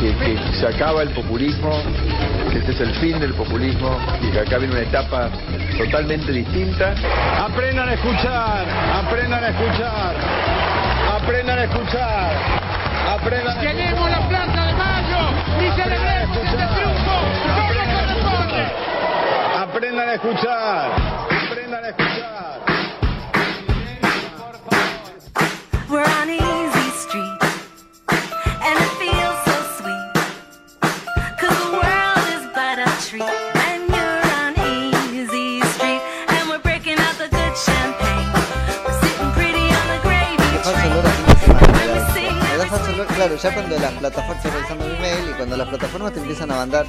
que, que se acaba el populismo, que este es el fin del populismo y que acá viene una etapa totalmente distinta. Aprendan a escuchar, aprendan a escuchar, aprendan a escuchar, aprendan a Queremos la Plaza de Mayo y celebremos este triunfo como corresponde. Aprendan a escuchar, aprendan a escuchar. We're on ya cuando las plataformas, estoy revisando mi mail y cuando las plataformas te empiezan a mandar.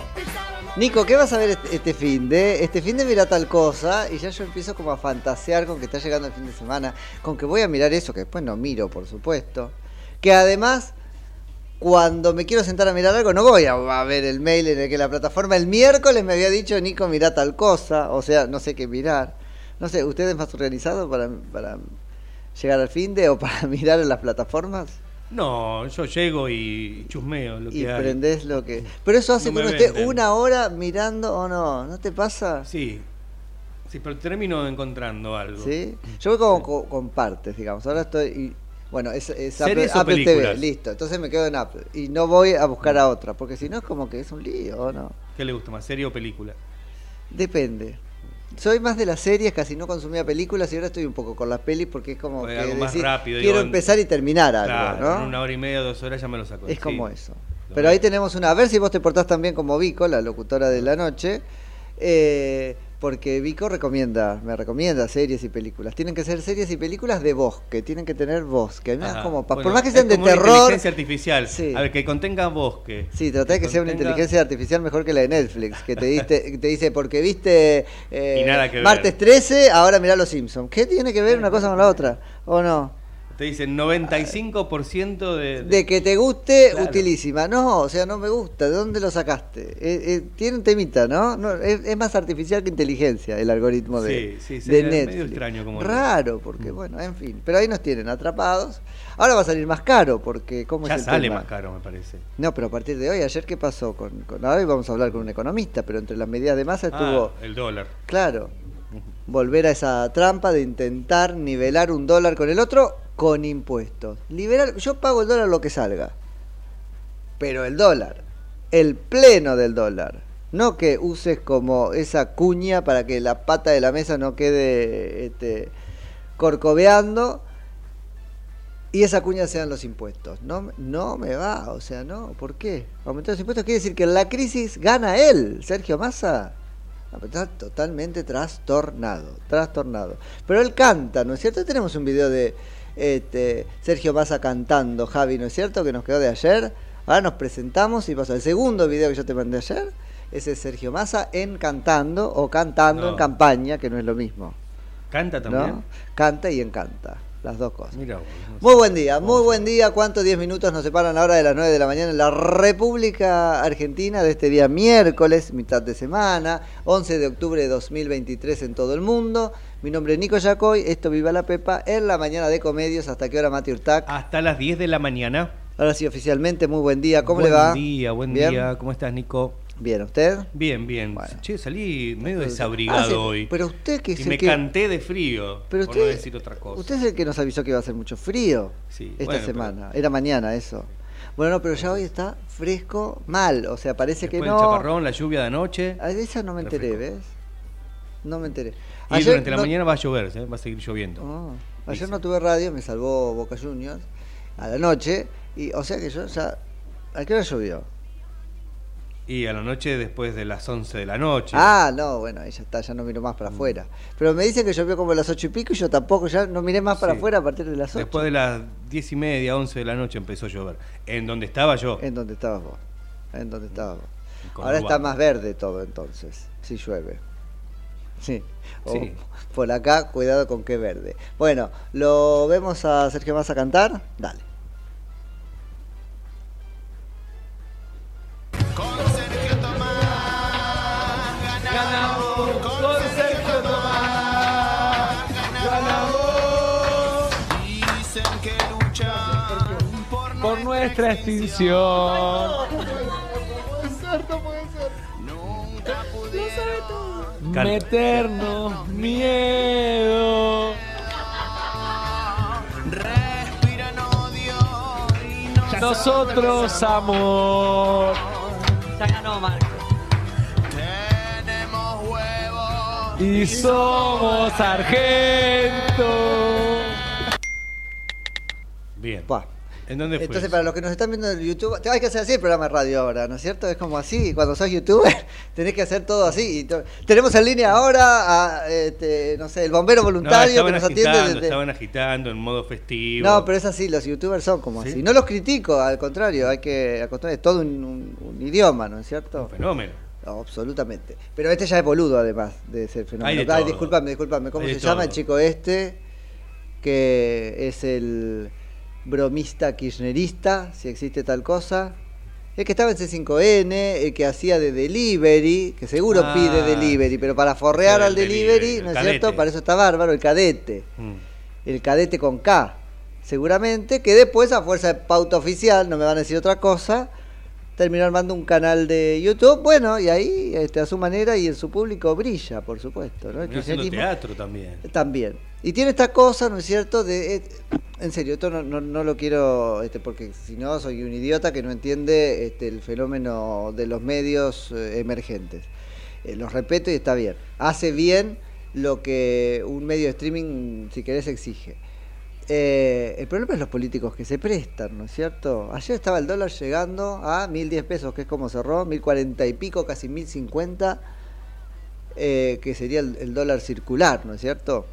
Nico, ¿qué vas a ver este, este fin de? Este fin de mira tal cosa y ya yo empiezo como a fantasear con que está llegando el fin de semana, con que voy a mirar eso, que después no miro, por supuesto. Que además, cuando me quiero sentar a mirar algo, no voy a, ver el mail en el que la plataforma el miércoles me había dicho, Nico, mira tal cosa, o sea, no sé qué mirar. No sé, ¿usted es más organizado para, para llegar al fin de o para mirar en las plataformas? No, yo llego y chusmeo lo que y hay. prendés lo que. Pero eso hace No que uno esté una hora mirando o no, ¿no te pasa? Sí. Sí, pero termino encontrando algo. ¿Sí? Yo voy como co- con, partes, digamos. Ahora estoy. y- bueno, es, es Apple, ¿Series o Apple TV, listo. Entonces me quedo en Apple. Y no voy a buscar a otra, porque si no es como que es un lío, ¿o no? ¿Qué le gusta más, serie o película? Depende. Soy más de las series, casi no consumía películas y ahora estoy un poco con las pelis porque es como que algo más decir, rápido, quiero digo, empezar y terminar algo, Claro, ¿no? en una hora y media, dos horas ya me lo saco. Es Sí. como eso. Pero ahí tenemos una. A ver si vos te portás también como Vico, la locutora de la noche. eh, porque Vico recomienda, me recomienda series y películas. Tienen que ser series y películas de voz, que tienen que tener voz. Que como. Bueno, por más que sean de como una terror. inteligencia artificial. Sí. A ver, que contenga bosque. Sí, trata de que sea una inteligencia artificial mejor que la de Netflix, que te, diste, que te dice, porque viste eh, Y nada que ver. martes 13, ahora mirá Los Simpsons. ¿Qué tiene que ver una cosa con la otra? ¿O no? Te dicen 95% de, De que te guste, Claro. utilísima. No, o sea, no me gusta. ¿De dónde lo sacaste? Eh, eh, tiene un temita, ¿no? No, es, es más artificial que inteligencia el algoritmo de, Sí, sí, de sería medio Netflix. extraño como- Raro, porque bueno, en fin. Pero ahí nos tienen atrapados. Ahora va a salir más caro, porque ¿cómo Ya es el sale tema? más caro, me parece. No, pero a partir de hoy, ayer qué pasó con, con ahora vamos a hablar con un economista, pero entre las medidas de masa estuvo, Ah, el dólar. claro, volver a esa trampa de intentar nivelar un dólar con el otro con impuestos. Liberar, yo pago el dólar lo que salga. Pero el dólar, el pleno del dólar, no que uses como esa cuña para que la pata de la mesa no quede este, corcoveando y esa cuña sean los impuestos. No, no me va, o sea, no, ¿por qué? Aumentar los impuestos quiere decir que la crisis gana él, Sergio Massa. Está totalmente trastornado, trastornado. Pero él canta, ¿no es cierto? Tenemos un video de este, Sergio Massa cantando, Javi, ¿no es cierto? Que nos quedó de ayer. Ahora nos presentamos y pasó el segundo video que yo te mandé ayer. Ese es Sergio Massa en cantando o cantando No. en campaña, que no es lo mismo. ¿Canta ¿no? también? Canta y encanta. Las dos cosas. No sé. Muy buen día, muy buen día. ¿Cuántos 10 minutos nos separan ahora de las 9 de la mañana en la República Argentina de este día miércoles, mitad de semana, 11 de octubre de 2023 en todo el mundo? Mi nombre es Nico Yacoy, esto Viva la Pepa, en la mañana de Comedios. ¿Hasta qué hora, Mati Urtac? Hasta las 10 de la mañana. Ahora sí, oficialmente, muy buen día. ¿Cómo buen le va? Buen día, buen ¿Bien? día. ¿Cómo estás, Nico? Bien, ¿usted? Bien, bien. Bueno. Che, salí medio Ah, desabrigado sí, hoy. Pero usted que es y el me que- canté de frío, Pero por usted, no decir otra cosa. usted es el que nos avisó que iba a hacer mucho frío Sí, esta bueno, semana. Era mañana eso. Bueno, no, pero ya hoy está fresco mal. O sea, parece que no. del chaparrón, la lluvia de anoche. A esa no me enteré, Refresco. ¿ves? No me enteré. Y durante la mañana va a llover, ¿eh? va a seguir lloviendo. Ah, ayer no tuve radio, me salvó Boca Juniors a la noche. Y, o sea que yo ya. ¿A qué hora llovió? Y a la noche después de las 11 de la noche. Ah, no, bueno, ahí ya está, ya no miro más para afuera. Pero me dicen que llovió como a las ocho y pico y yo tampoco, ya no miré más para Sí. afuera a partir de las ocho. Después de las 10 y media, 11 de la noche empezó a llover. En donde estaba yo. En donde estabas vos. En donde estabas vos. Con Ahora está más verde todo entonces, si llueve. Sí. O Sí. Por acá, cuidado con qué verde. Bueno, ¿lo vemos a Sergio Más a cantar? Dale. Nuestra extinción. Nunca pudieron. Meternos miedo. Respiran odio y no Nosotros amor. Ya ganó, Marco. tenemos huevos. Y somos sargento. Bien. Pa. ¿En dónde fue? Entonces, para los que nos están viendo en YouTube, te hay que hacer así el programa de radio ahora, ¿no es cierto? Es como así, cuando sos youtuber, tenés que hacer todo así. Y to- Tenemos en línea ahora a, este, no sé, el bombero No, voluntario que nos agitando, atiende desde... estaban agitando en modo festivo. No, pero es así, los youtubers son como ¿Sí? así. No los critico, al contrario, hay que acostumbrar, es todo un, un- un idioma, ¿no es cierto? Un fenómeno. No, absolutamente. Pero este ya es boludo, además de ser fenómeno. Ay, discúlpame, discúlpame. ¿Cómo se llama el chico este? Que es el bromista kirchnerista, si existe tal cosa. El que estaba en C5N, el que hacía de delivery, que seguro Ah, pide delivery, pero para forrear al delivery, delivery, ¿no es cierto? Para eso está bárbaro, el cadete. Mm. El cadete con K, seguramente, que después a fuerza de pauta oficial, no me van a decir otra cosa, terminó armando un canal de YouTube, bueno, y ahí este, a su manera y en su público brilla, por supuesto. ¿no? El teatro también. también. Y tiene esta cosa, ¿no es cierto? De, eh, en serio, esto no, no, no lo quiero, este, porque si no soy un idiota que no entiende este, el fenómeno de los medios eh, emergentes. Eh, los respeto y está bien. Hace bien lo que un medio de streaming, si querés, exige. Eh, el problema es los políticos que se prestan, ¿no es cierto? Ayer estaba el dólar llegando a 1010 pesos, que es como cerró, 1040 y pico, casi 1050, eh, que sería el, dólar circular, ¿no es cierto?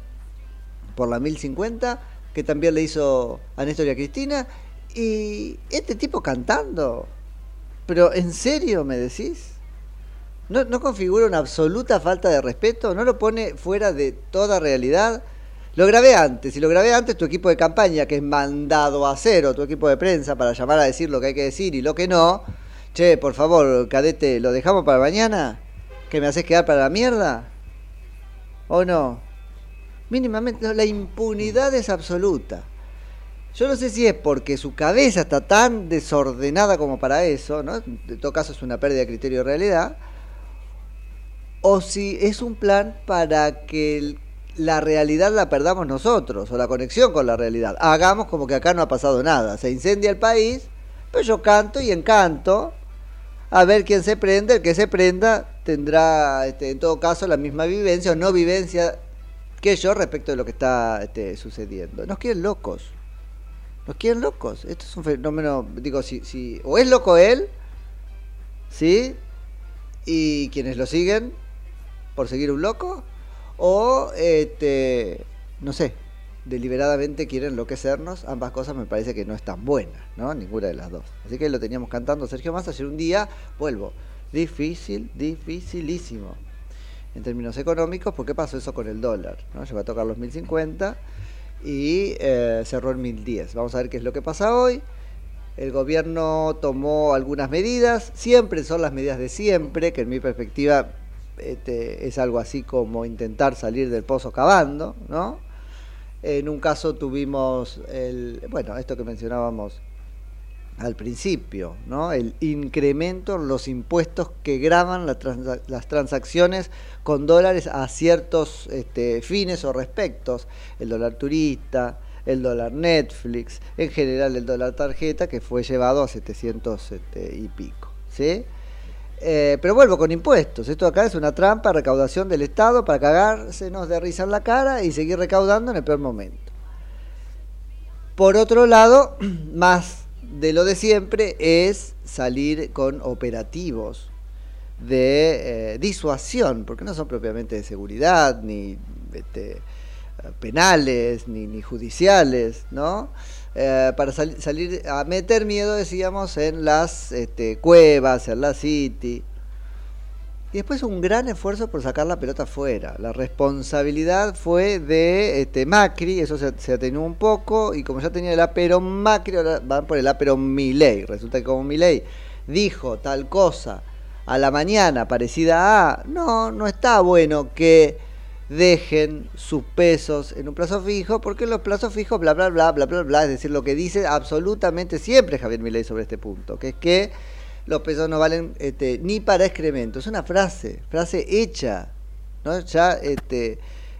Por la 1050, que también le hizo a Néstor y a Cristina. Y este tipo cantando, pero ¿en serio me decís? ¿No, ¿No configura una absoluta falta de respeto? ¿No lo pone fuera de toda realidad? Lo grabé antes, y lo grabé antes tu equipo de campaña, que es mandado a cero, tu equipo de prensa, para llamar a decir lo que hay que decir y lo que no. Che, por favor, cadete, ¿lo dejamos para mañana? ¿Que me haces quedar para la mierda? ¿O no? Mínimamente, la impunidad es absoluta. Yo no sé si es porque su cabeza está tan desordenada como para eso, ¿no? En todo caso es una pérdida de criterio de realidad. O si es un plan para que el- la realidad la perdamos nosotros, o la conexión con la realidad. Hagamos como que acá no ha pasado nada. Se incendia el país, pero yo canto y encanto. A ver quién se prende, el que se prenda tendrá este, en todo caso la misma vivencia o no vivencia que yo respecto de lo que está este, sucediendo. Nos quieren locos. Nos quieren locos. Esto es un fenómeno, digo, si, si o es loco él, ¿sí? Y quienes lo siguen por seguir un loco, o, este, no sé, deliberadamente quieren enloquecernos. Ambas cosas me parece que no están buenas, ¿no? Ninguna de las dos. Así que lo teníamos cantando Sergio Massa ayer un día, vuelvo, difícil, dificilísimo. En términos económicos, ¿por qué pasó eso con el dólar? ¿no? Llegó a tocar los 1050 y eh, cerró en 1010. Vamos a ver qué es lo que pasa hoy. El gobierno tomó algunas medidas, siempre son las medidas de siempre, que en mi perspectiva este, es algo así como intentar salir del pozo cavando, ¿no? En un caso tuvimos el, bueno, esto que mencionábamos al principio, ¿no? El incremento en los impuestos que graban las transacciones con dólares a ciertos este, fines o respectos, el dólar turista, el dólar Netflix, en general el dólar tarjeta que fue llevado a 700 este, y pico, ¿sí? Eh, pero vuelvo con impuestos. Esto acá es una trampa, recaudación del Estado para cagársenos de risa en la cara y seguir recaudando en el peor momento. Por otro lado, más de lo de siempre es salir con operativos de eh, disuasión, porque no son propiamente de seguridad, ni este, eh, penales, ni, ni judiciales, ¿no? Eh, para sali- salir a meter miedo, decíamos, en las este, cuevas, en la City. Y después un gran esfuerzo por sacar la pelota afuera. La responsabilidad fue de este, Macri, eso se, se atenuó un poco, y como ya tenía el apero Macri, ahora van por el apero Milei. Resulta que como Milei dijo tal cosa a la mañana parecida a, no, no está bueno que dejen sus pesos en un plazo fijo, porque los plazos fijos, bla, bla, bla, bla, bla, bla, es decir, lo que dice absolutamente siempre Javier Milei sobre este punto, que es que los pesos no valen este, ni para excremento. Es una frase, frase hecha, ¿no? Ya este,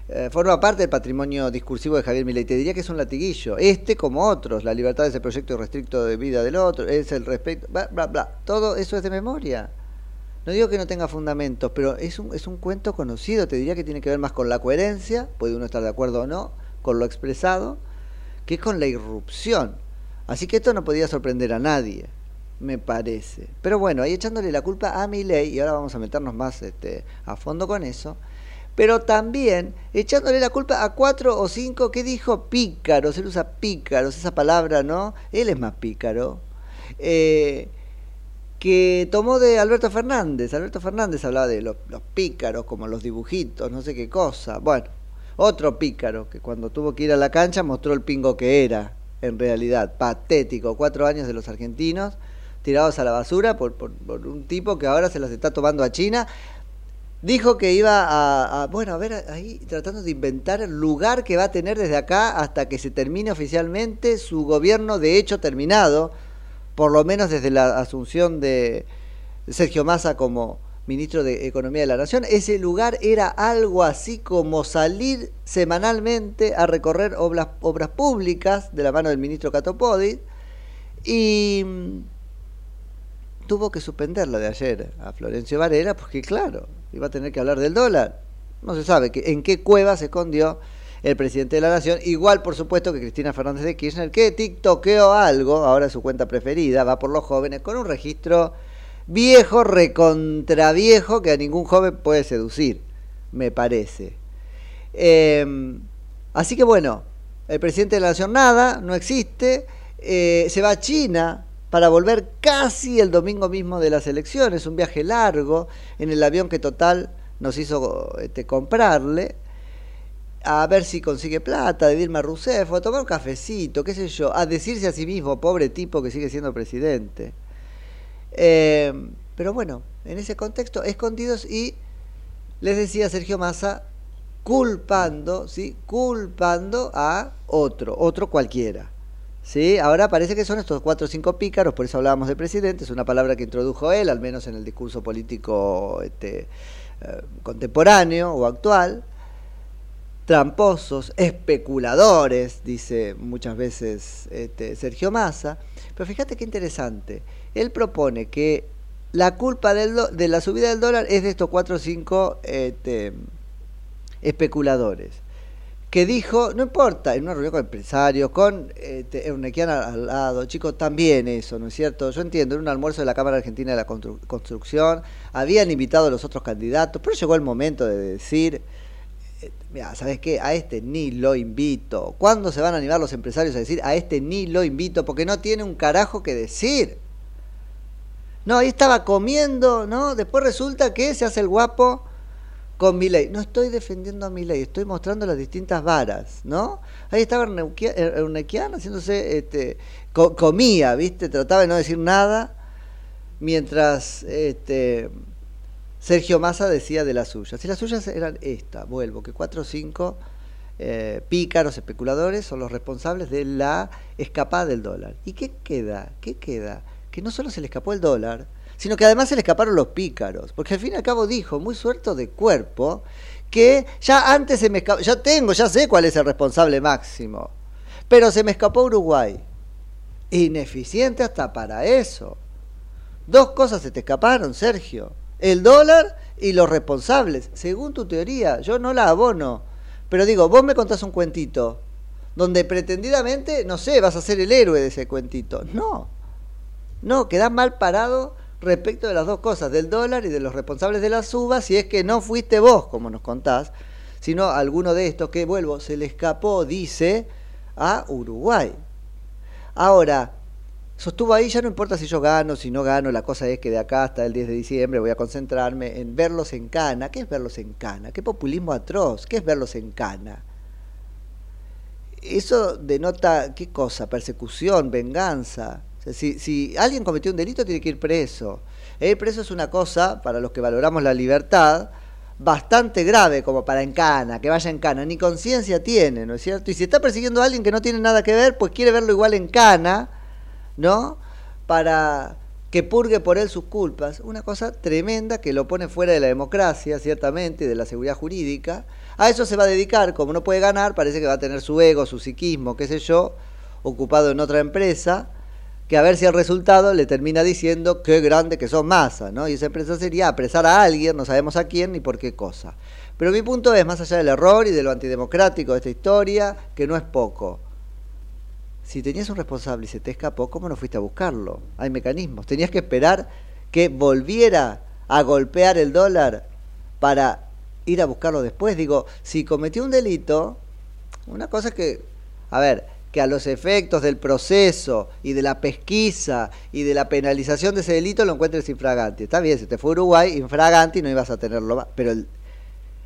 eh, forma parte del patrimonio discursivo de Javier Milei. Te diría que es un latiguillo. Este como otros. La libertad es el proyecto irrestricto de vida del otro, es el respeto, bla, bla, bla. Todo eso es de memoria. No digo que no tenga fundamentos, pero es un, es un cuento conocido. Te diría que tiene que ver más con la coherencia, puede uno estar de acuerdo o no, con lo expresado, que con la irrupción. Así que esto no podía sorprender a nadie, me parece. Pero bueno, ahí echándole la culpa a mi ley, y ahora vamos a meternos más este, a fondo con eso, pero también echándole la culpa a cuatro o cinco que dijo pícaros, él usa pícaros, esa palabra, ¿no? Él es más pícaro. Eh, que tomó de Alberto Fernández. Alberto Fernández hablaba de los, pícaros, como los dibujitos, no sé qué cosa. Bueno, otro pícaro que cuando tuvo que ir a la cancha mostró el pingo que era, en realidad, patético. Cuatro años de los argentinos tirados a la basura por, por, por un tipo que ahora se las está tomando a China. Dijo que iba a, a, bueno, a ver, ahí tratando de inventar el lugar que va a tener desde acá hasta que se termine oficialmente su gobierno de hecho terminado, por lo menos desde la asunción de Sergio Massa como ministro de Economía de la Nación. Ese lugar era algo así como salir semanalmente a recorrer obras, públicas de la mano del ministro Catopodis y mm, tuvo que suspender la de ayer a Florencio Varela porque claro, iba a tener que hablar del dólar. No se sabe que, en qué cueva se escondió el presidente de la nación. Igual, por supuesto, que Cristina Fernández de Kirchner, que tiktokeó algo, ahora su cuenta preferida, va por los jóvenes, con un registro viejo, recontraviejo, que a ningún joven puede seducir, me parece. Eh, así que bueno, el presidente de la nación nada, no existe, eh, se va a China para volver casi el domingo mismo de las elecciones, un viaje largo en el avión que total nos hizo este, comprarle, a ver si consigue plata de Dilma Rousseff, o a tomar un cafecito, qué sé yo, a decirse a sí mismo, pobre tipo que sigue siendo presidente. Eh, pero bueno, en ese contexto, escondidos y les decía Sergio Massa, culpando, ¿sí? Culpando a otro, otro cualquiera. ¿Sí? Ahora parece que son estos cuatro o cinco pícaros, por eso hablábamos de presidente, es una palabra que introdujo él, al menos en el discurso político este, eh, contemporáneo o actual, tramposos, especuladores, dice muchas veces este, Sergio Massa. Pero fíjate qué interesante. Él propone que la culpa de la subida del dólar es de estos cuatro o cinco este, especuladores. Que dijo, no importa, en una reunión con empresarios, con este, al, lado, chicos, también eso, ¿no es cierto? Yo entiendo, en un almuerzo de la Cámara Argentina de la Constru- Construcción, habían invitado a los otros candidatos, pero llegó el momento de decir, Mira, ¿sabes qué? A este ni lo invito. ¿Cuándo se van a animar los empresarios a decir a este ni lo invito? Porque no tiene un carajo que decir. No, ahí estaba comiendo, ¿no? Después resulta que se hace el guapo con Milei. No estoy defendiendo a Milei, estoy mostrando las distintas varas, ¿no? Ahí estaba Er- Ernequian haciéndose, este, co- comía, ¿viste? Trataba de no decir nada, mientras este, Sergio Massa decía de las suyas. Y las suyas eran esta, vuelvo, que cuatro o cinco eh, pícaros, especuladores son los responsables de la escapada del dólar. ¿Y qué queda? ¿Qué queda? Que no solo se le escapó el dólar, sino que además se le escaparon los pícaros. Porque al fin y al cabo dijo, muy suelto de cuerpo, que ya antes se me escapó, ya tengo, ya sé cuál es el responsable máximo, pero se me escapó Uruguay. Ineficiente hasta para eso. Dos cosas se te escaparon, Sergio. El dólar y los responsables. Según tu teoría, yo no la abono. Pero digo, vos me contás un cuentito donde pretendidamente, no sé, vas a ser el héroe de ese cuentito. No. No, quedás mal parado respecto de las dos cosas, del dólar y de los responsables de las subas, si es que no fuiste vos, como nos contás, sino alguno de estos que, vuelvo, se le escapó, dice, a Uruguay. Ahora, sostuvo ahí, ya no importa si yo gano, si no gano, la cosa es que de acá hasta el 10 de diciembre voy a concentrarme en verlos en cana. ¿Qué es verlos en cana? ¿Qué populismo atroz? ¿Qué es verlos en cana? Eso denota, ¿qué cosa? Persecución, venganza. Si, si alguien cometió un delito, tiene que ir preso. E Ir preso es una cosa, para los que valoramos la libertad, bastante grave como para en cana, que vaya en cana. Ni conciencia tiene, ¿no es cierto? Y si está persiguiendo a alguien que no tiene nada que ver, pues quiere verlo igual en cana, ¿no? Para que purgue por él sus culpas. Una cosa tremenda que lo pone fuera de la democracia, ciertamente, y de la seguridad jurídica. A eso se va a dedicar, como no puede ganar, parece que va a tener su ego, su psiquismo, qué sé yo, ocupado en otra empresa, que a ver si el resultado le termina diciendo qué grande que son masa, ¿no? Y esa empresa sería apresar a alguien, no sabemos a quién ni por qué cosa. Pero mi punto es, más allá del error y de lo antidemocrático de esta historia, que no es poco. Si tenías un responsable y se te escapó, ¿cómo no fuiste a buscarlo? Hay mecanismos. Tenías que esperar que volviera a golpear el dólar para ir a buscarlo después. Digo, si cometió un delito, una cosa es que, a ver, que a los efectos del proceso y de la pesquisa y de la penalización de ese delito lo encuentres infraganti. Está bien, si te fue Uruguay, infraganti no ibas a tenerlo más, pero el,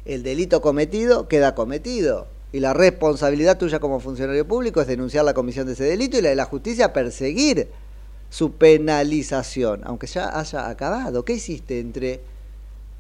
el delito cometido queda cometido. Y la responsabilidad tuya como funcionario público es denunciar la comisión de ese delito y la de la justicia perseguir su penalización, aunque ya haya acabado. ¿Qué hiciste entre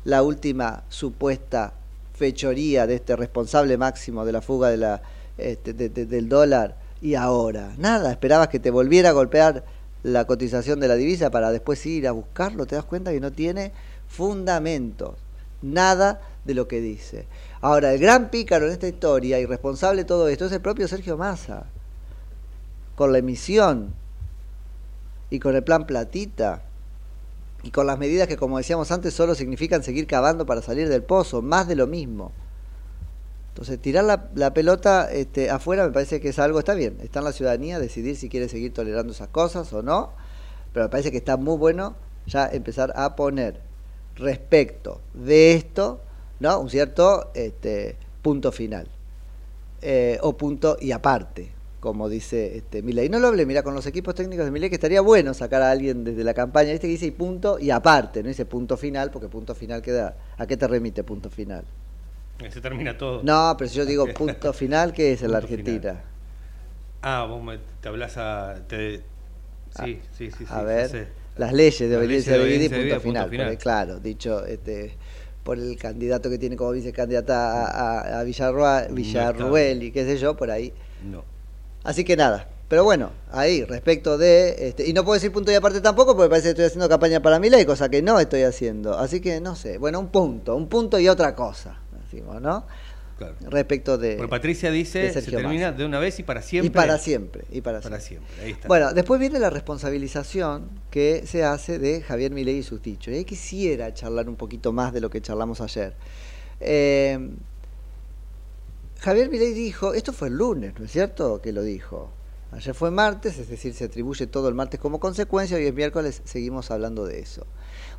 la última supuesta fechoría de este responsable máximo de la fuga de la, este, de- de- del dólar y ahora? Nada, esperabas que te volviera a golpear la cotización de la divisa para después ir a buscarlo. Te das cuenta que no tiene fundamentos, nada de lo que dice. Ahora, el gran pícaro en esta historia y responsable de todo esto es el propio Sergio Massa, con la emisión y con el plan Platita y con las medidas que, como decíamos antes, solo significan seguir cavando para salir del pozo, más de lo mismo. Entonces, tirar la, pelota este, afuera me parece que es algo, está bien, está en la ciudadanía decidir si quiere seguir tolerando esas cosas o no, pero me parece que está muy bueno ya empezar a poner respecto de esto, ¿no? Un cierto este, punto final. Eh, o punto y aparte, como dice este, Milei. No lo hablé, mira, con los equipos técnicos de Milei, que estaría bueno sacar a alguien desde la campaña, viste que dice y punto y aparte, no dice punto final, porque punto final queda. ¿A qué te remite punto final? Eh, Se termina todo. No, pero si yo digo punto final, ¿qué es en la Argentina? Ah, vos me, te hablas a. Te, sí, sí, sí, sí. a ver, sé. Las leyes de obediencia de debida y punto final. porque, claro, dicho este, por el candidato que tiene como vicecandidata a, a, a No Villarruel y qué sé yo, por ahí. No. Así que nada. Pero bueno, ahí, respecto de... Este, y no puedo decir punto y aparte tampoco porque parece que estoy haciendo campaña para mi ley, cosa que no estoy haciendo. Así que no sé. Bueno, un punto, un punto y otra cosa, decimos, ¿no? Claro. Respecto de... Patricia dice, se termina Massa. de una vez y para siempre. Y para siempre, y para Para siempre, ahí está. Bueno, después viene la responsabilización que se hace de Javier Milei y sus dichos. Y ahí quisiera charlar un poquito más de lo que charlamos ayer. Eh, Javier Milei dijo, esto fue el lunes, ¿no es cierto? Que lo dijo. Ayer fue martes, es decir, se atribuye todo el martes como consecuencia, hoy es miércoles, seguimos hablando de eso.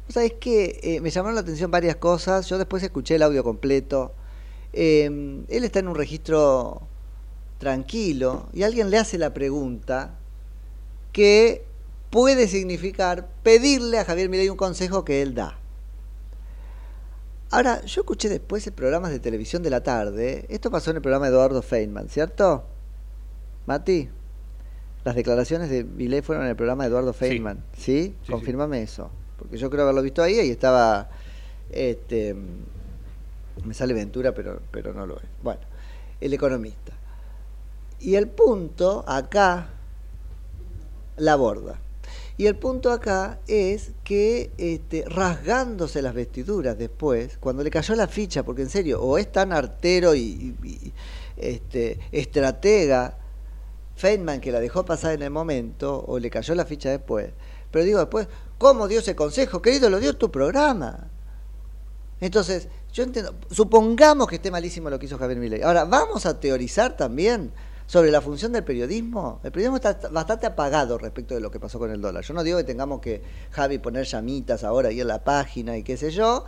Vos sabés que eh, me llamaron la atención varias cosas, yo después escuché el audio completo. Eh, él está en un registro tranquilo y alguien le hace la pregunta que puede significar pedirle a Javier Milei un consejo que él da. Ahora, yo escuché después en programas de televisión de la tarde, esto pasó en el programa de Eduardo Feynman, ¿cierto? Mati, las declaraciones de Milei fueron en el programa de Eduardo Feynman, ¿sí? Sí, Confírmame eso, porque yo creo haberlo visto ahí y estaba, este, me sale Ventura, pero, pero no lo es. Bueno, el economista. Y el punto acá, la borda. Y el punto acá es que este, rasgándose las vestiduras después, cuando le cayó la ficha, porque en serio, o es tan artero y, este, estratega Feynman que la dejó pasar en el momento, o le cayó la ficha después. Pero digo después, ¿cómo dio ese consejo? Querido, lo dio tu programa. Entonces, yo entiendo, supongamos que esté malísimo lo que hizo Javier Milei. Ahora, vamos a teorizar también sobre la función del periodismo. El periodismo está bastante apagado respecto de lo que pasó con el dólar. Yo no digo que tengamos que, Javi, poner llamitas ahora ahí en la página y qué sé yo,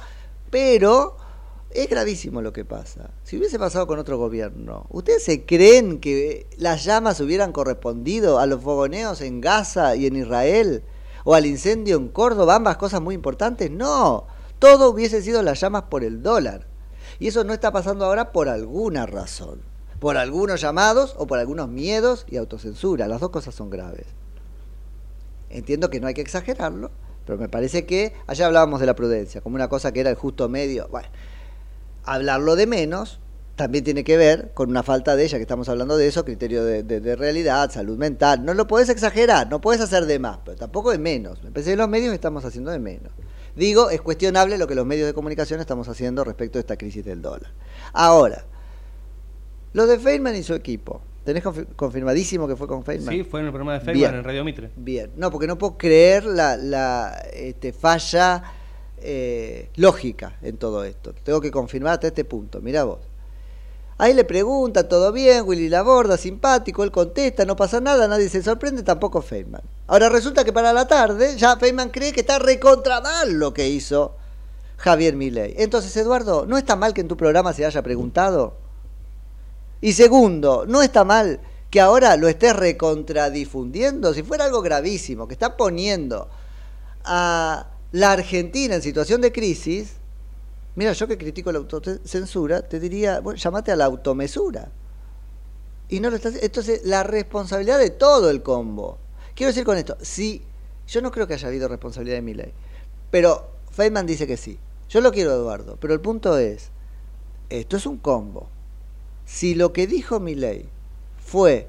pero es gravísimo lo que pasa. Si hubiese pasado con otro gobierno, ¿ustedes se creen que las llamas hubieran correspondido a los fogoneos en Gaza y en Israel? ¿O al incendio en Córdoba? Ambas cosas muy importantes. No, todo hubiese sido las llamas por el dólar. Y eso no está pasando ahora por alguna razón. Por algunos llamados o por algunos miedos y autocensura. Las dos cosas son graves. Entiendo que no hay que exagerarlo, pero me parece que allá hablábamos de la prudencia, como una cosa que era el justo medio. Bueno, hablarlo de menos también tiene que ver con una falta de ella, que estamos hablando de eso, criterio de, de- realidad, salud mental. No lo puedes exagerar, no puedes hacer de más, pero tampoco de menos. Me parece que los medios estamos haciendo de menos. Digo, es cuestionable lo que los medios de comunicación estamos haciendo respecto a esta crisis del dólar. Ahora, lo de Feynman y su equipo. ¿Tenés confi- confirmadísimo que fue con Feynman? Sí, fue en el programa de Feynman Bien. en Radio Mitre. Bien, no, porque no puedo creer la, la este, falla eh, lógica en todo esto. Tengo que confirmar hasta este punto. Mira vos. Ahí le pregunta, todo bien, Willy Laborda, simpático, él contesta, no pasa nada, nadie se sorprende, tampoco Feynman. Ahora resulta que para la tarde ya Feynman cree que está recontra mal lo que hizo Javier Milei. Entonces, Eduardo, ¿no está mal que en tu programa se haya preguntado? Y segundo, no está mal que ahora lo estés recontradifundiendo. Si fuera algo gravísimo, que está poniendo a la Argentina en situación de crisis, mira, yo que critico la autocensura, te diría, bueno, llamate a la automesura. Y no lo estás Entonces, la responsabilidad de todo el combo. Quiero decir con esto, si yo no creo que haya habido responsabilidad de mi ley, pero Feynman dice que sí. Yo lo quiero, Eduardo, pero el punto es, esto es un combo si lo que dijo Milei fue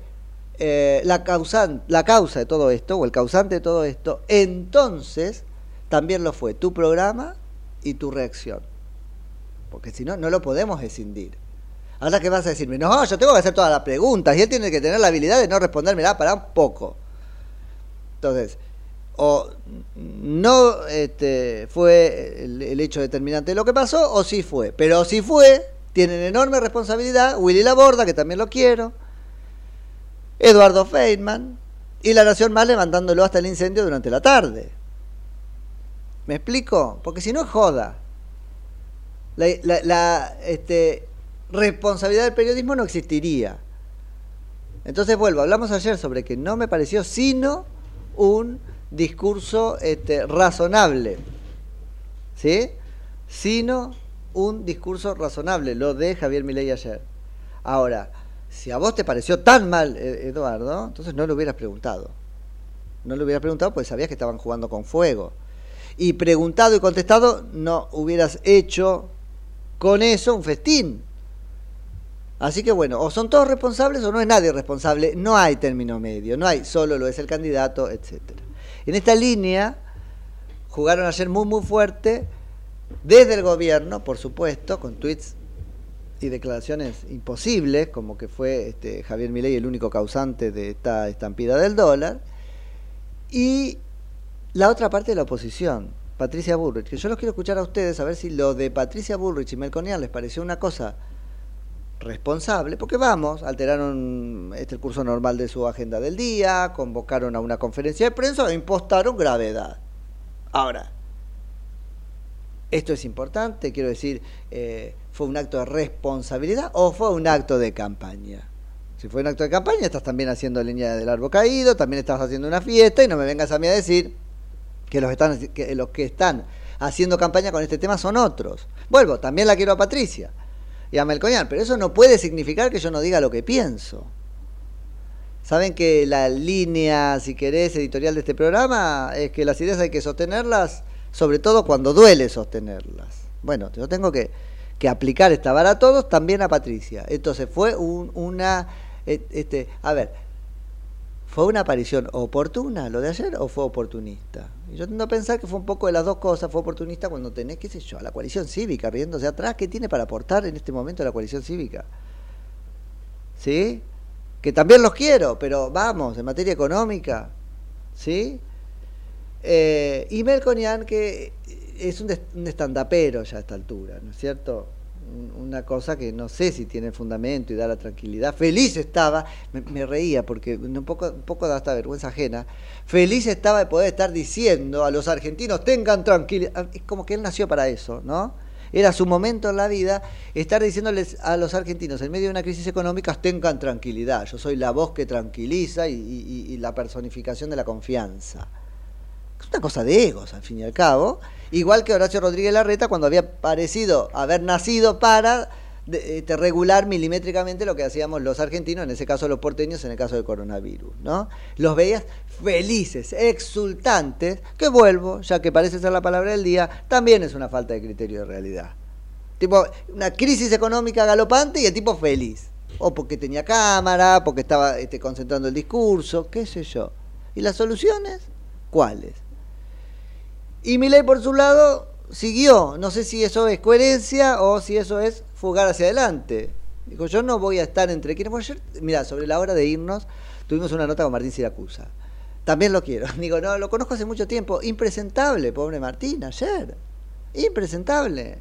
eh, la, causan- la causa de todo esto, o el causante de todo esto, entonces también lo fue tu programa y tu reacción. Porque si no, no lo podemos escindir. Ahora que vas a decirme, no, yo tengo que hacer todas las preguntas y él tiene que tener la habilidad de no responderme, para un poco. Entonces, o no este, fue el, hecho determinante de lo que pasó, o sí fue. Pero si fue, tienen enorme responsabilidad Willy Laborda, que también lo quiero, Eduardo Feynman y la Nación Más levantándolo hasta el incendio durante la tarde. ¿Me explico? Porque si no joda. La, este, responsabilidad del periodismo no existiría. Entonces vuelvo, hablamos ayer sobre que no me pareció sino un discurso este, razonable. ¿Sí? Sino un discurso razonable, lo de Javier Milei ayer. Ahora, si a vos te pareció tan mal, eh, Eduardo, entonces no lo hubieras preguntado. No lo hubieras preguntado porque sabías que estaban jugando con fuego. Y preguntado y contestado, no hubieras hecho con eso un festín. Así que bueno, o son todos responsables o no es nadie responsable. No hay término medio, no hay solo lo es el candidato, etcétera. En esta línea jugaron ayer muy muy fuerte desde el gobierno, por supuesto, con tweets y declaraciones imposibles, como que fue este, Javier Milei el único causante de esta estampida del dólar, y la otra parte de la oposición, Patricia Bullrich, que yo los quiero escuchar a ustedes a ver si lo de Patricia Bullrich y Melconian les pareció una cosa responsable, porque vamos, alteraron este, el curso normal de su agenda del día, convocaron a una conferencia de prensa e impostaron gravedad. Ahora, esto es importante, quiero decir, eh, ¿fue un acto de responsabilidad o fue un acto de campaña? Si fue un acto de campaña, estás también haciendo leña del árbol caído, también estás haciendo una fiesta y no me vengas a mí a decir que los, que están haciendo campaña con este tema son otros. Vuelvo, también la quiero a Patricia y a Melconian, pero eso no puede significar que yo no diga lo que pienso. Saben que la línea, si querés, editorial de este programa es que las ideas hay que sostenerlas, sobre todo cuando duele sostenerlas. Bueno, yo tengo que, que aplicar esta vara a todos, también a Patricia. Entonces fue un- una, eh, este, a ver, ¿fue una aparición oportuna lo de ayer o fue oportunista? Y yo tendo a pensar que fue un poco de las dos cosas, fue oportunista cuando tenés, qué sé yo, a la coalición cívica riéndose atrás, ¿qué tiene para aportar en este momento la coalición cívica? ¿Sí? Que también los quiero, pero vamos, en materia económica, ¿sí? Eh, y Melconian, que es un, estandapero ya a esta altura, ¿no es cierto? Un- Una cosa que no sé si tiene fundamento y da la tranquilidad. Feliz estaba, me, reía porque un poco, un poco da hasta vergüenza ajena. Feliz estaba de poder estar diciendo a los argentinos tengan tranquilidad. Es como que él nació para eso, ¿no? Era su momento en la vida estar diciéndoles a los argentinos en medio de una crisis económica tengan tranquilidad. Yo soy la voz que tranquiliza y- y la personificación de la confianza. Es una cosa de egos, al fin y al cabo. Igual que Horacio Rodríguez Larreta cuando había parecido haber nacido para este, regular milimétricamente lo que hacíamos los argentinos, en ese caso los porteños, en el caso del coronavirus. ¿no? Los veías felices, exultantes, que vuelvo, ya que parece ser la palabra del día, también es una falta de criterio de realidad. Tipo, una crisis económica galopante y el tipo feliz. O porque tenía cámara, porque estaba este, concentrando el discurso, qué sé yo. ¿Y las soluciones? ¿Cuáles? Y Milei por su lado siguió. No sé si eso es coherencia o si eso es fugar hacia adelante. Dijo, yo no voy a estar entre quienes. Bueno, mira, sobre la hora de irnos, tuvimos una nota con Martín Siracusa. También lo quiero. Digo, no, lo conozco hace mucho tiempo. Impresentable, pobre Martín, ayer. Impresentable.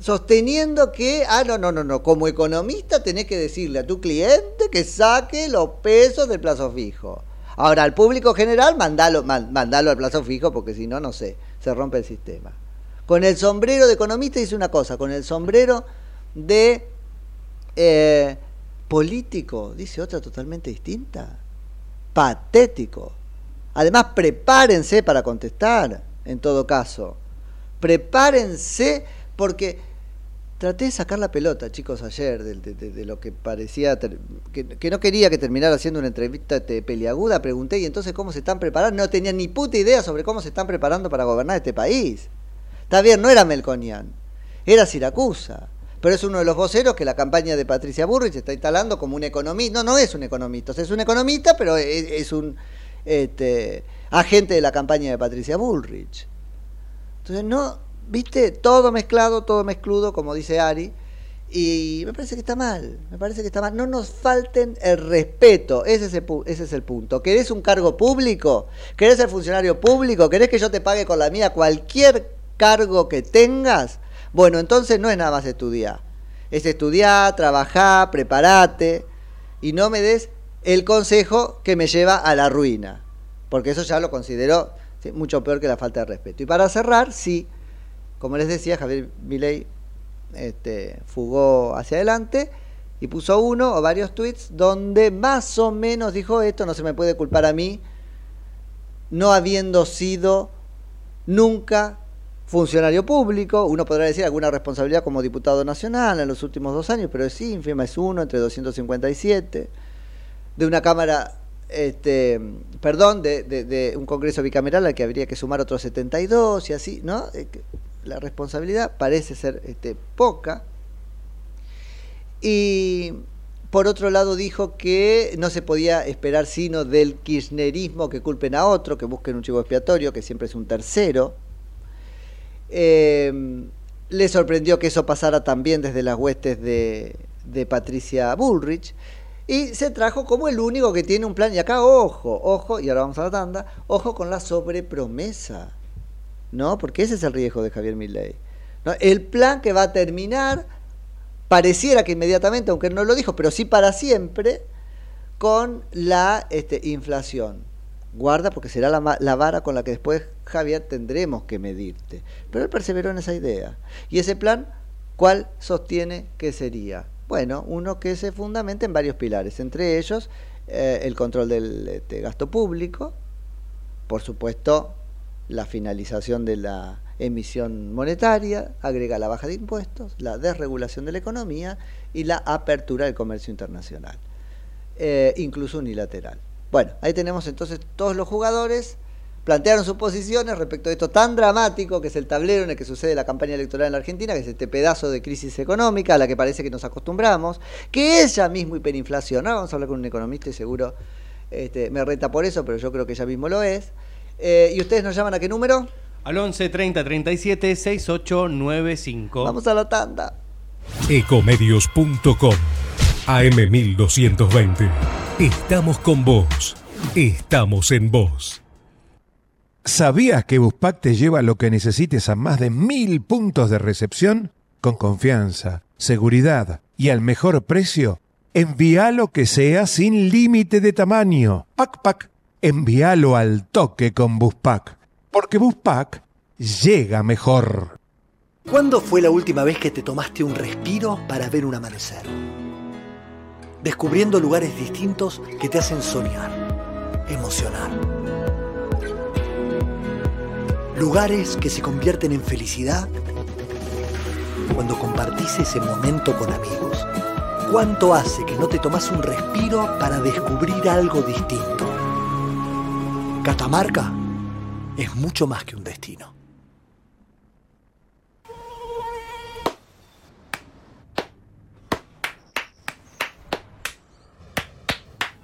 Sosteniendo que, ah, no, no, no, no, como economista tenés que decirle a tu cliente que saque los pesos del plazo fijo. Ahora, al público general, mandalo, man- al plazo fijo porque si no, no sé, se rompe el sistema. Con el sombrero de economista dice una cosa, con el sombrero de eh, político dice otra totalmente distinta. Patético. Además, prepárense para contestar, en todo caso. Prepárense porque traté de sacar la pelota, chicos, ayer, de, de- de- de lo que parecía, que, no quería que terminara haciendo una entrevista este, peliaguda, pregunté, ¿y entonces cómo se están preparando? No tenía ni puta idea sobre cómo se están preparando para gobernar este país. Está bien, no era Melconian, era Siracusa. Pero es uno de los voceros que la campaña de Patricia Burrich está instalando como un economista. No, no es un economista, es un economista, pero es, es un este, agente de la campaña de Patricia Bullrich. Entonces, no, viste, todo mezclado, todo mezcludo, como dice Ari, y me parece que está mal, me parece que está mal. No nos falten el respeto, ese es el, punto. ¿Querés un cargo público? ¿Querés ser funcionario público? ¿Querés que yo te pague con la mía cualquier cargo que tengas? Bueno, entonces no es nada más estudiar. Es estudiar, trabajar, preparate, y no me des el consejo que me lleva a la ruina, porque eso ya lo considero mucho peor que la falta de respeto. Y para cerrar, sí, como les decía, Javier Milei este, fugó hacia adelante y puso uno o varios tweets donde más o menos dijo esto, no se me puede culpar a mí, no habiendo sido nunca funcionario público, uno podrá decir alguna responsabilidad como diputado nacional en los últimos dos años, pero es ínfima, es uno entre 257, de una Cámara, este, perdón, de, de- de un Congreso bicameral al que habría que sumar otros 72 y así, ¿no? La responsabilidad parece ser este, poca. Y por otro lado dijo que no se podía esperar sino del kirchnerismo que culpen a otro, que busquen un chivo expiatorio, que siempre es un tercero. Eh, le sorprendió que eso pasara también desde las huestes de, de Patricia Bullrich. Y se trajo como el único que tiene un plan. Y acá, ojo, ojo, y ahora vamos a la tanda, ojo con la sobrepromesa. ¿No? Porque ese es el riesgo de Javier. ¿no? El plan que va a terminar, pareciera que inmediatamente, aunque no lo dijo, pero sí para siempre, con la este, inflación. Guarda porque será la vara con la que después, Javier, tendremos que medirte. Pero él perseveró en esa idea. Y ese plan, ¿cuál sostiene que sería? Bueno, uno que se fundamenta en varios pilares, entre ellos eh, el control del este, gasto público, por supuesto, la finalización de la emisión monetaria, agrega la baja de impuestos, la desregulación de la economía y la apertura del comercio internacional, eh, incluso unilateral. Bueno, ahí tenemos entonces todos los jugadores plantearon sus posiciones respecto a esto tan dramático que es el tablero en el que sucede la campaña electoral en la Argentina, que es este pedazo de crisis económica a la que parece que nos acostumbramos, que es ya mismo hiperinflación. Vamos a hablar con un economista y seguro este, me reta por eso, pero yo creo que ya mismo lo es. Eh, ¿Y ustedes nos llaman a qué número? Al 11 30 37 6895. Vamos a la tanda. Ecomedios.com AM1220. Estamos con vos. Estamos en vos. ¿Sabías que Buspack te lleva lo que necesites a más de mil puntos de recepción? Con confianza, seguridad y al mejor precio. Envíalo que sea sin límite de tamaño. Pac Pac. Envíalo al toque con Buspack. Porque Buspack llega mejor. ¿Cuándo fue la última vez que te tomaste un respiro para ver un amanecer? Descubriendo lugares distintos que te hacen soñar, emocionar. Lugares que se convierten en felicidad cuando compartís ese momento con amigos. ¿Cuánto hace que no te tomas un respiro para descubrir algo distinto? Catamarca es mucho más que un destino.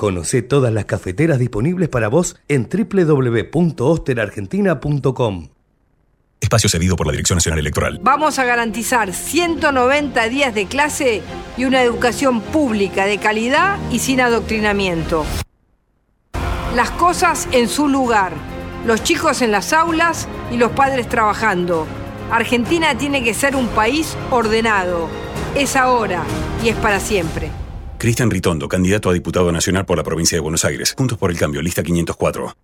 Conoce todas las cafeteras disponibles para vos en www.osterargentina.com. Espacio cedido por la Dirección Nacional Electoral. Vamos a garantizar 190 días de clase y una educación pública de calidad y sin adoctrinamiento. Las cosas en su lugar, los chicos en las aulas y los padres trabajando. Argentina tiene que ser un país ordenado. Es ahora y es para siempre. Cristian Ritondo, candidato a diputado nacional por la provincia de Buenos Aires. Juntos por el cambio, lista 504.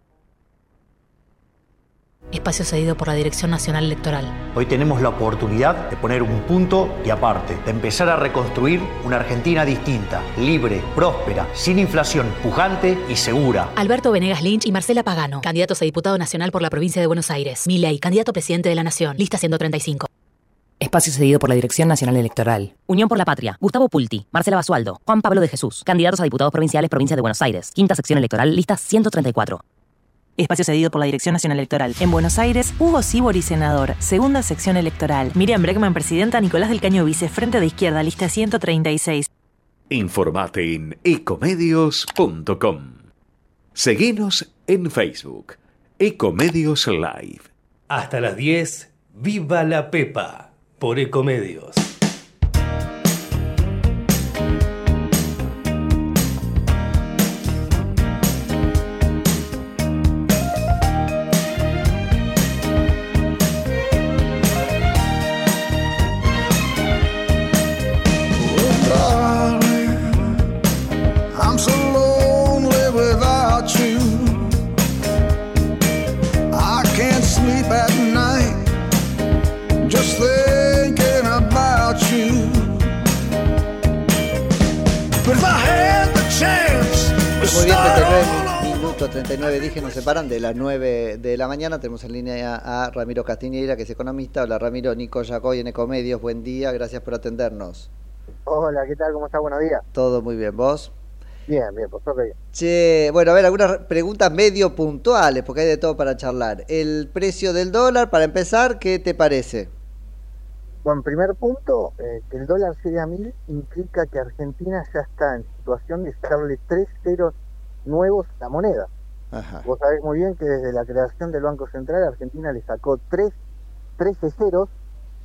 Espacio cedido por la Dirección Nacional Electoral. Hoy tenemos la oportunidad de poner un punto y aparte, de empezar a reconstruir una Argentina distinta, libre, próspera, sin inflación, pujante y segura. Alberto Venegas Lynch y Marcela Pagano, candidatos a diputado nacional por la provincia de Buenos Aires. Milei, candidato a presidente de la Nación, lista 135. Espacio cedido por la Dirección Nacional Electoral. Unión por la Patria. Gustavo Pulti. Marcela Basualdo. Juan Pablo de Jesús. Candidatos a diputados provinciales, provincia de Buenos Aires. Quinta sección electoral, lista 134. Espacio cedido por la Dirección Nacional Electoral. En Buenos Aires, Hugo Sibori, senador. Segunda sección electoral. Miriam Bregman, presidenta. Nicolás del Caño, vice. Frente de izquierda, lista 136. Informate en ecomedios.com. Seguinos en Facebook. Ecomedios Live. Hasta las 10, ¡Viva la Pepa! Por Ecomedios. Separan de las 9 de la mañana. Tenemos en línea a Ramiro Castiñeira, que es economista. Hola Ramiro, Nico Yacoy en Ecomedios. Buen día, gracias por atendernos. Hola, ¿qué tal? ¿Cómo está? Buenos días. Todo muy bien, ¿vos? Bien, bien, por suerte bien. Che, bueno, a ver, algunas preguntas medio puntuales, porque hay de todo para charlar. El precio del dólar, para empezar, ¿qué te parece? Bueno, primer punto, eh, que el dólar llegue a mil implica que Argentina ya está en situación de sacarle tres ceros nuevos a la moneda. Ajá. Vos sabés muy bien que desde la creación del Banco Central Argentina le sacó tres, 13 ceros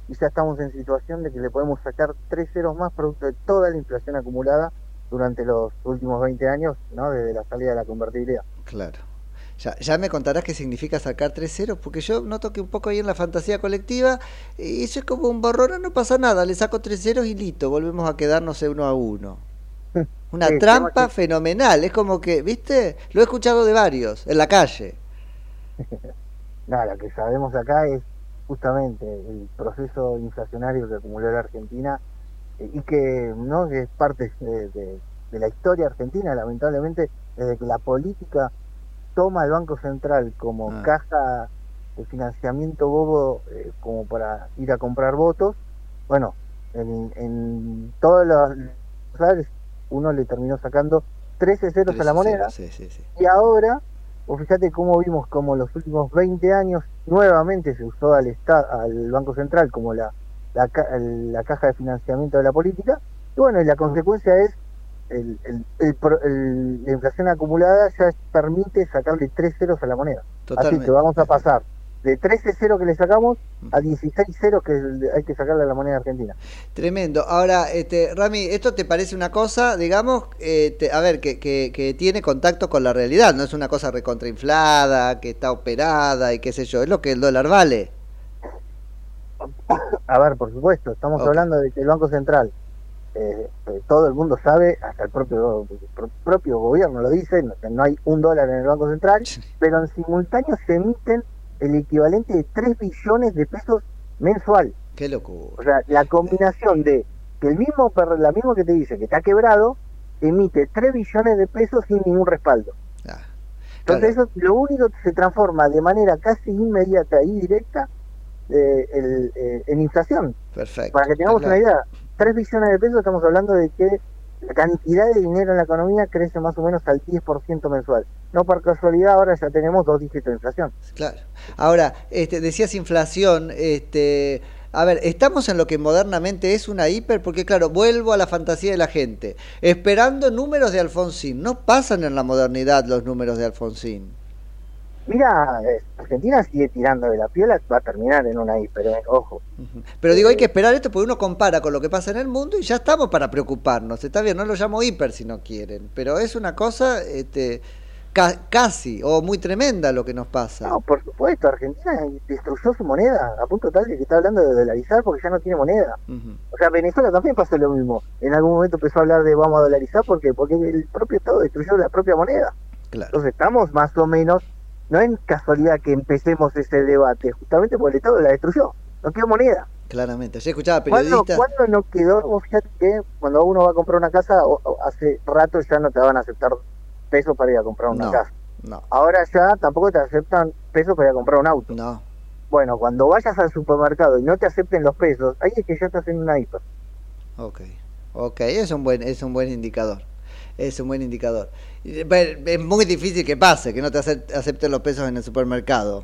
y ya estamos en situación de que le podemos sacar tres ceros más producto de toda la inflación acumulada durante los últimos 20 años, ¿no? desde la salida de la convertibilidad. Claro. Ya, ya me contarás qué significa sacar tres ceros, porque yo noto que un poco ahí en la fantasía colectiva, eh, eso es como un borrón, no pasa nada, le saco tres ceros y listo, volvemos a quedarnos uno a uno. Una Sí, trampa que- fenomenal, es como que, ¿viste? Lo he escuchado de varios, en la calle. Nada, lo que sabemos acá es justamente el proceso inflacionario que acumuló la Argentina eh, y que no que es parte de, de- de la historia argentina, lamentablemente, desde que la política toma al Banco Central como Ah. caja de financiamiento bobo eh, como para ir a comprar votos, bueno, en, en todos los lugares uno le terminó sacando 13 ceros a la 13 moneda Sí, sí, y ahora, vos fíjate cómo vimos como los últimos 20 años nuevamente se usó al, esta- al Banco Central como la, la, ca- la caja de financiamiento de la política. Y bueno, y la consecuencia es el, el- el la inflación acumulada ya permite sacarle tres ceros a la moneda. Así que vamos a pasar de 13 ceros que le sacamos a 16 ceros que hay que sacarle a la moneda argentina. Tremendo. Ahora, este, Rami, ¿esto te parece una cosa, digamos, eh, te- a ver, que, que, que tiene contacto con la realidad? No es una cosa recontrainflada, que está operada y qué sé yo, es lo que el dólar vale. A ver, por supuesto, estamos hablando de que el Banco Central, eh, eh, todo el mundo sabe, hasta el propio pro- propio gobierno lo dice, no hay un dólar en el Banco Central, pero en simultáneo se emiten el equivalente de 3 billones de pesos mensual. Qué locura. O sea, la combinación de que el mismo, per- la misma que te dice que está quebrado, emite 3 billones de pesos sin ningún respaldo. Entonces eso lo único que se transforma de manera casi inmediata y directa eh, el, eh, en inflación. Perfecto. Para que tengamos Claro. una idea, 3 billones de pesos estamos hablando de que la cantidad de dinero en la economía crece más o menos al 10% mensual. No por casualidad ahora ya tenemos dos dígitos de inflación. Claro. Ahora, este, decías inflación, este, a ver, estamos en lo que modernamente es una hiper, porque claro, vuelvo a la fantasía de la gente, esperando números de Alfonsín. No pasan en la modernidad los números de Alfonsín. Mira, eh, Argentina sigue tirando de la piola, va a terminar en una hiper, eh, ojo. Pero digo, hay que esperar esto porque uno compara con lo que pasa en el mundo y ya estamos para preocuparnos. Está bien, no lo llamo hiper si no quieren, pero es una cosa este, ca- casi o muy tremenda lo que nos pasa. No, por supuesto, Argentina destruyó su moneda, a punto tal de que está hablando de dolarizar porque ya no tiene moneda. O sea, Venezuela también pasó lo mismo. En algún momento empezó a hablar de vamos a dolarizar porque porque el propio Estado destruyó la propia moneda. Claro. Entonces estamos más o menos, no es casualidad que empecemos ese debate, justamente porque el Estado la destruyó, no quedó moneda. Claramente. Yo escuchaba ¿Cuándo, periodistas. cuándo no quedó? Vos fíjate que cuando uno va a comprar una casa, hace rato ya no te van a aceptar pesos para ir a comprar una No, casa. no. Ahora ya tampoco te aceptan pesos para ir a comprar un auto. No. Bueno, cuando vayas al supermercado y no te acepten los pesos, ahí es que ya estás en una hiper. Ok, ok, es un buen, es un buen indicador. Es un buen indicador. Es muy difícil que pase, que no te acep- acepten los pesos en el supermercado.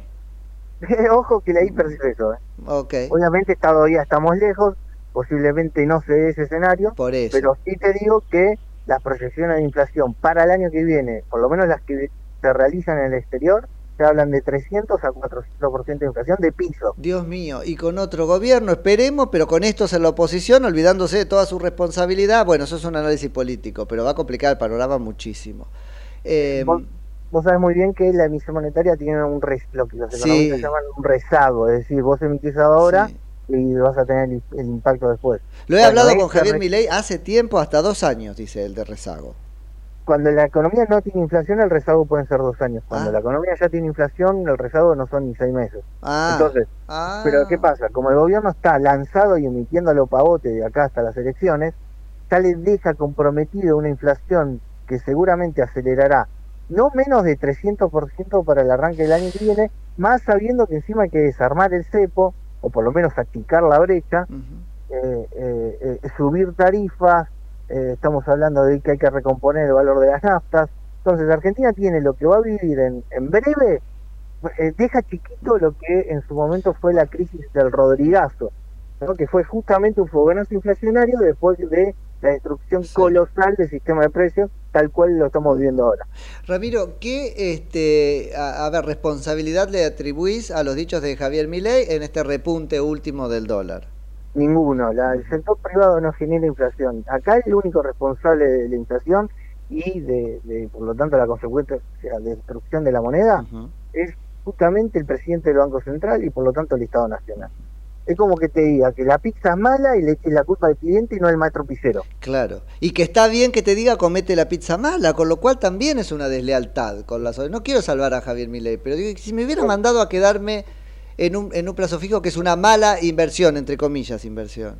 Ojo que la es eso. ¿eh? Ok, Obviamente todavía estamos lejos, posiblemente no se dé ese escenario, por eso. pero sí te digo que las proyecciones de inflación para el año que viene, por lo menos las que se realizan en el exterior, se hablan de 300 a 400% de inflación de piso. Dios mío, y con otro gobierno, esperemos, pero con estos en la oposición, olvidándose de toda su responsabilidad. Bueno, eso es un análisis político, pero va a complicar el panorama muchísimo. Eh, Vos, vos sabés muy bien que la emisión monetaria tiene un res, lo que los Sí. economistas llaman un rezago, es decir, vos emitís ahora y vas a tener el, el impacto después. lo he hablado con Javier Milei hace tiempo, hasta dos años, dice el de rezago. Cuando la economía no tiene inflación, el rezago pueden ser dos años. Cuando Ah. la economía ya tiene inflación, el rezago no son ni seis meses. Ah, Entonces, ah. pero ¿qué pasa? Como el gobierno está lanzado y emitiendo a lo pavote de acá hasta las elecciones, ya le deja comprometido una inflación que seguramente acelerará no menos de 300% para el arranque del año que viene, más sabiendo que encima hay que desarmar el cepo, o por lo menos achicar la brecha, eh, eh, eh, subir tarifas, eh, estamos hablando de que hay que recomponer el valor de las naftas. Entonces, Argentina tiene lo que va a vivir en, en breve, eh, deja chiquito lo que en su momento fue la crisis del Rodrigazo. ¿no? que fue justamente un fogonazo inflacionario después de la destrucción colosal del sistema de precios, tal cual lo estamos viendo ahora. Ramiro, ¿qué este, a, a ver, responsabilidad le atribuís a los dichos de Javier Milei en este repunte último del dólar? Ninguno, la, el sector privado no genera inflación. Acá el único responsable de la inflación y de, de, por lo tanto la consecuente o sea, destrucción de la moneda es justamente el presidente del Banco Central y por lo tanto el Estado Nacional. Es como que te diga que la pizza es mala y le eches la culpa al cliente y no al maestro pizzero. Claro. Y que está bien que te diga comete la pizza mala, con lo cual también es una deslealtad con la No quiero salvar a Javier Milei, pero digo, si me hubiera mandado a quedarme en un, en un plazo fijo que es una mala inversión, entre comillas, inversión.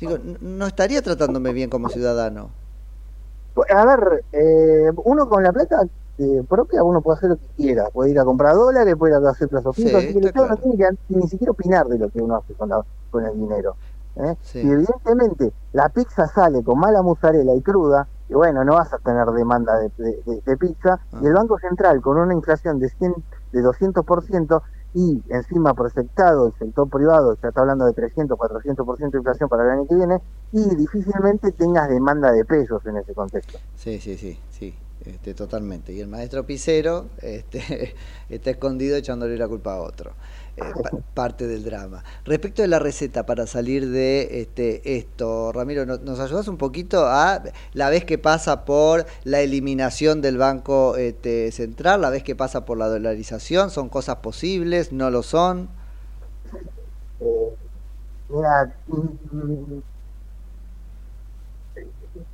Digo, no estaría tratándome bien como ciudadano. A ver, eh, uno con la plata eh, propia, uno puede hacer lo que quiera. Puede ir a comprar dólares, puede ir a hacer plazo fijo. Sí, así que el está Estado claro. no tiene que ni siquiera opinar de lo que uno hace con, la- con el dinero. ¿eh? Sí. Si evidentemente la pizza sale con mala mozzarella y cruda, y bueno, no vas a tener demanda de, de- de- de pizza, Ah. y el Banco Central con una inflación de 100, de 200% y encima proyectado el sector privado, ya está hablando de 300, 400% de inflación para el año que viene, y difícilmente tengas demanda de pesos en ese contexto. Sí, sí, sí, sí, este, totalmente. Y el maestro Picero este, está escondido echándole la culpa a otro. Eh, pa- parte del drama. Respecto de la receta para salir de este, esto, Ramiro, ¿no- ¿nos ayudas un poquito a la vez que pasa por la eliminación del Banco este, Central, la vez que pasa por la dolarización? ¿Son cosas posibles? ¿No lo son? Eh, mira, mm, mm,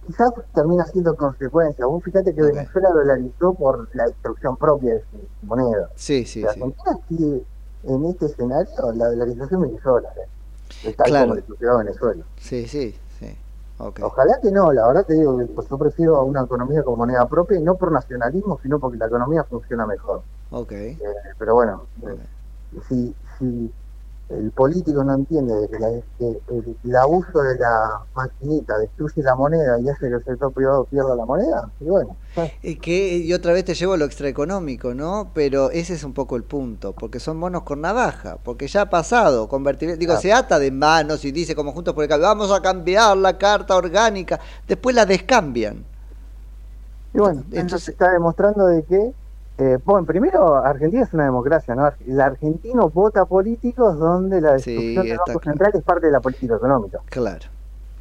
quizás termina siendo consecuencia. Vos fíjate que Venezuela dolarizó por la destrucción propia de su moneda. Sí, sí, La sí. Argentina sigue en este escenario la dolarización de dólares, tal Claro. como le sucedió a Venezuela. Sí, sí, sí. Ojalá que no, la verdad te digo que pues, yo prefiero a una economía con moneda propia y no por nacionalismo, sino porque la economía funciona mejor. Ok. Eh, pero bueno, eh, si, si el político no entiende de que, la- que el, el abuso de la maquinita destruye la moneda y hace que el sector privado pierda la moneda, y bueno, Y que y otra vez te llevo a lo extraeconómico, ¿no? Pero ese es un poco el punto, porque son monos con navaja, porque ya ha pasado, convertir, digo, Claro. se ata de manos y dice como juntos por el cambio, vamos a cambiar la carta orgánica, después la descambian. y bueno, eso se está demostrando de que, eh, bueno, primero Argentina es una democracia, ¿no? El argentino vota políticos donde la Sí, destrucción del está Banco claro. Central es parte de la política económica. Claro.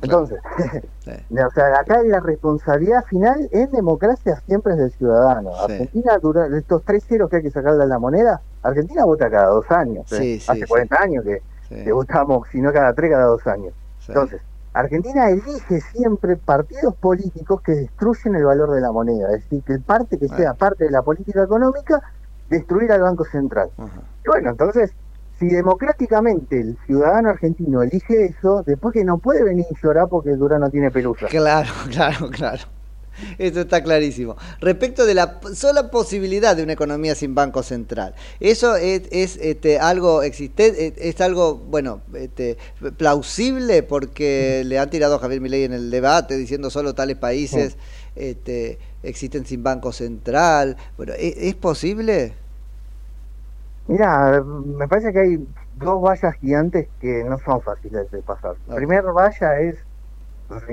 Entonces, Sí. o sea, acá la responsabilidad final en democracia siempre es del ciudadano. Sí. Argentina, durante estos tres ceros que hay que sacarle a la moneda, Argentina vota cada dos años. ¿eh? Sí, sí, Hace sí. 40 años que, Sí. que votamos, si no cada tres, cada dos años. Sí. Entonces, Argentina elige siempre partidos políticos que destruyen el valor de la moneda, es decir, que parte que sea parte de la política económica, destruir al Banco Central. Y bueno, entonces, si democráticamente el ciudadano argentino elige eso, después que no puede venir y llorar porque Durán no tiene pelusa. Claro, claro, claro. Eso está clarísimo. Respecto de la sola posibilidad de una economía sin banco central, eso es, es, este, algo existente, es algo, bueno, este, plausible porque le han tirado a Javier Milei en el debate diciendo solo tales países este, existen sin banco central. Bueno, ¿e- ¿es, posible? Mira, me parece que hay dos vallas gigantes que no son fáciles de pasar. La primera valla es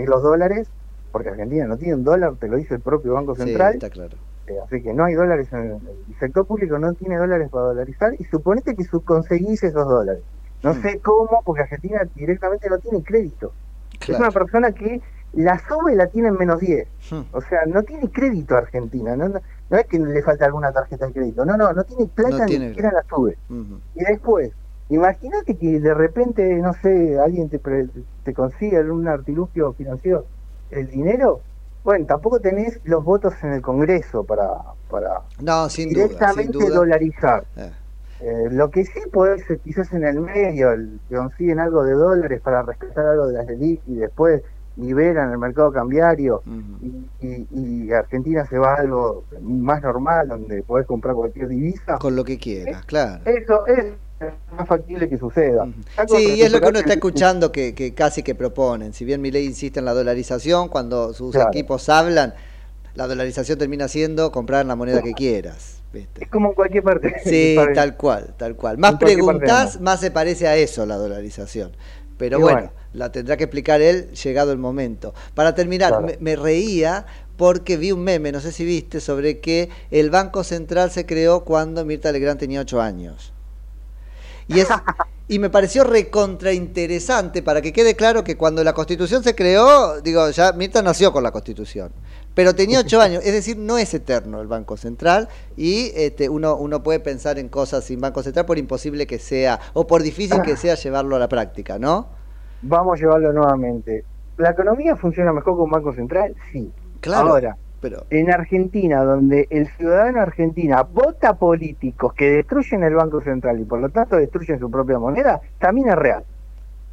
los dólares, porque Argentina no tiene un dólar, te lo dice el propio Banco Sí, Central. está claro. Eh, así que no hay dólares en el, sector público no tiene dólares para dolarizar y suponete que conseguís esos dólares. No Mm. sé cómo, porque Argentina directamente no tiene crédito. Es una persona que la sube y la tiene en menos 10. Hmm. O sea, no tiene crédito Argentina. No, no, no es que le falta alguna tarjeta de crédito. No, no, no tiene plata No ni siquiera la sube. Y después, imagínate que de repente, no sé, alguien te, pre- te consigue un artilugio financiero el dinero. Bueno, tampoco tenés los votos en el Congreso para, para No, sin duda, directamente sin duda. dolarizar. Eh. Eh, lo que sí podés, quizás en el medio, el- que consiguen algo de dólares para rescatar algo de las LELIC y después liberan el mercado cambiario y, y- y Argentina se va a algo más normal, donde podés comprar cualquier divisa. Con lo que quieras, claro. Eso es más factible que suceda. Sí, y es lo que uno está escuchando que, que casi que proponen. Si bien Milei insiste en la dolarización, cuando sus Claro. equipos hablan, la dolarización termina siendo comprar la moneda que quieras. ¿viste? Es como en cualquier parte. Sí, tal cual, tal cual. Más preguntas, más se parece a eso la dolarización. Pero bueno, bueno. la tendrá que explicar él llegado el momento. Para terminar, Claro. me, me reía porque vi un meme, no sé si viste, sobre que el Banco Central se creó cuando Mirta Legrand tenía ocho años. Y, es, y me pareció recontrainteresante para que quede claro que cuando la Constitución se creó, digo, ya Mirta nació con la Constitución, pero tenía ocho años, es decir, no es eterno el Banco Central y este, uno, uno puede pensar en cosas sin Banco Central por imposible que sea o por difícil que sea llevarlo a la práctica, ¿no? Vamos a llevarlo nuevamente. ¿La economía funciona mejor con banco central? Sí. Claro, Ahora, pero en Argentina, donde el ciudadano argentina vota políticos que destruyen el Banco Central y por lo tanto destruyen su propia moneda, también es real.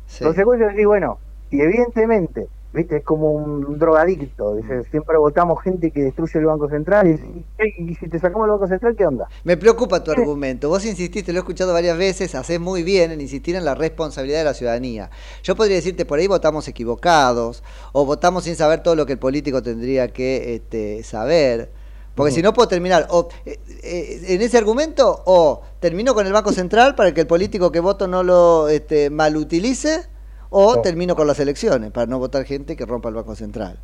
Sí. Consecuencia es decir, bueno, si evidentemente, viste, es como un drogadicto, dice, siempre votamos gente que destruye el Banco Central y, si- y si te sacamos el Banco Central, ¿qué onda? Me preocupa tu argumento. Vos insististe, lo he escuchado varias veces, haces muy bien en insistir en la responsabilidad de la ciudadanía. Yo podría decirte, por ahí votamos equivocados, o votamos sin saber todo lo que el político tendría que este, saber. Porque si no puedo terminar o, eh, eh, en ese argumento, o termino con el Banco Central para que el político que voto no lo este, malutilice, o termino con las elecciones para no votar gente que rompa el Banco Central.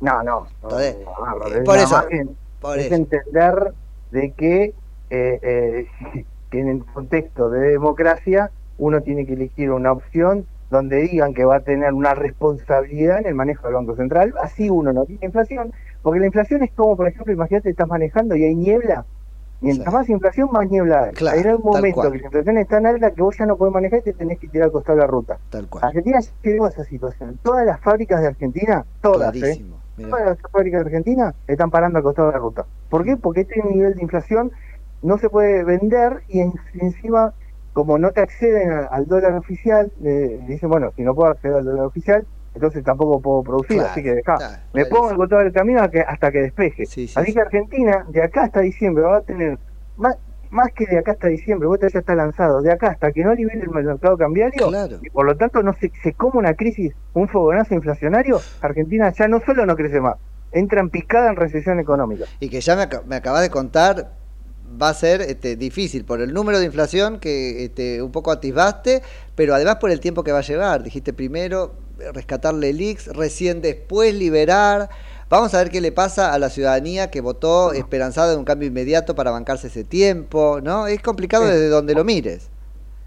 No, no. no, Entonces, no, eh, por eso, por es eso. entender de que, eh, eh, que en el contexto de democracia uno tiene que elegir una opción donde digan que va a tener una responsabilidad en el manejo del Banco Central, así uno no tiene inflación, porque la inflación es como, por ejemplo, imagínate, estás manejando y hay niebla, mientras más inflación, más niebla hay. Claro, hay un momento que la inflación es tan alta que vos ya no podés manejar y te tenés que tirar al costado de la ruta. Tal cual. Argentina ya llegó a esa situación. Todas las fábricas de Argentina, todas, ¿eh? Todas las fábricas de Argentina están parando al costado de la ruta. ¿Por qué? Porque este nivel de inflación no se puede vender y en- encima, como no te acceden al dólar oficial, eh, dicen, bueno, si no puedo acceder al dólar oficial, entonces tampoco puedo producir, Claro, así que dejá. claro, Me clarísimo. pongo al costado del camino hasta que, despeje. Sí, sí, así sí. que Argentina, de acá hasta diciembre, va a tener más, más que de acá hasta diciembre, vos ya está lanzado, de acá hasta que no libere el mercado cambiario, Claro. y por lo tanto no se, se come una crisis, un fogonazo inflacionario, Argentina ya no solo no crece más, entra en picada en recesión económica. y que ya me, aca- me acabas de contar va a ser este, difícil por el número de inflación que este, un poco atisbaste, pero además por el tiempo que va a llevar. Dijiste primero rescatarle el IX, recién después liberar. Vamos a ver qué le pasa a la ciudadanía que votó esperanzada de un cambio inmediato para bancarse ese tiempo, ¿no? Es complicado Sí. desde donde lo mires.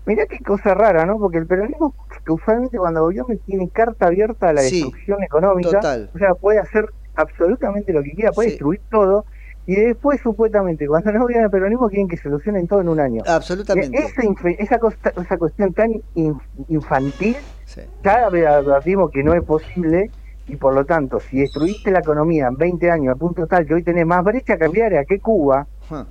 Mirá qué cosa rara, ¿no? Porque el peronismo, que usualmente cuando gobierna tiene carta abierta a la Sí, destrucción económica, total. o sea, puede hacer absolutamente lo que quiera, puede Sí. destruir todo, y después supuestamente, cuando no gobierna el peronismo, quieren que solucionen todo en un año. Absolutamente. E- Esa, esa, costa- esa cuestión tan inf- infantil, Sí. ya advertimos que no es posible, y por lo tanto, si destruiste la economía en 20 años a punto tal que hoy tenés más brecha cambiaria que Cuba, Huh.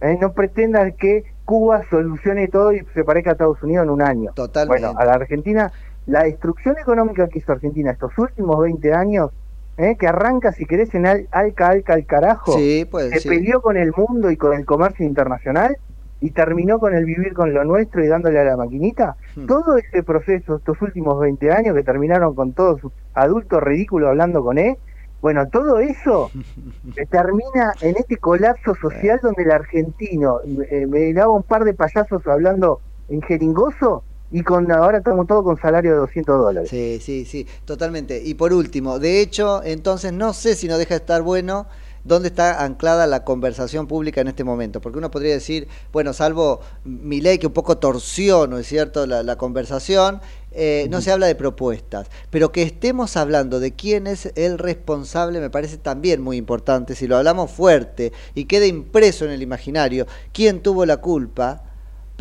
eh, no pretendas que Cuba solucione todo y se parezca a Estados Unidos en un año. Totalmente. Bueno, a la Argentina, la destrucción económica que hizo Argentina estos últimos 20 años, eh, que arranca, si querés, en al, Alca, Alca, al carajo, Sí, pues, se sí. peleó con el mundo y con el comercio internacional y terminó con el vivir con lo nuestro y dándole a la maquinita. Hmm. Todo ese proceso, estos últimos 20 años que terminaron con todos sus adultos ridículos hablando con él, bueno, todo eso termina en este colapso social donde el argentino eh, me daba un par de payasos hablando en jeringoso y con ahora estamos todos con salario de 200 dólares. Sí, sí, sí, totalmente. Y por último, de hecho, entonces no sé si no deja de estar bueno dónde está anclada la conversación pública en este momento, porque uno podría decir, bueno, salvo mi ley que un poco torció, ¿no es cierto?, la, la conversación, eh, no se habla de propuestas, pero que estemos hablando de quién es el responsable me parece también muy importante, si lo hablamos fuerte y quede impreso en el imaginario quién tuvo la culpa,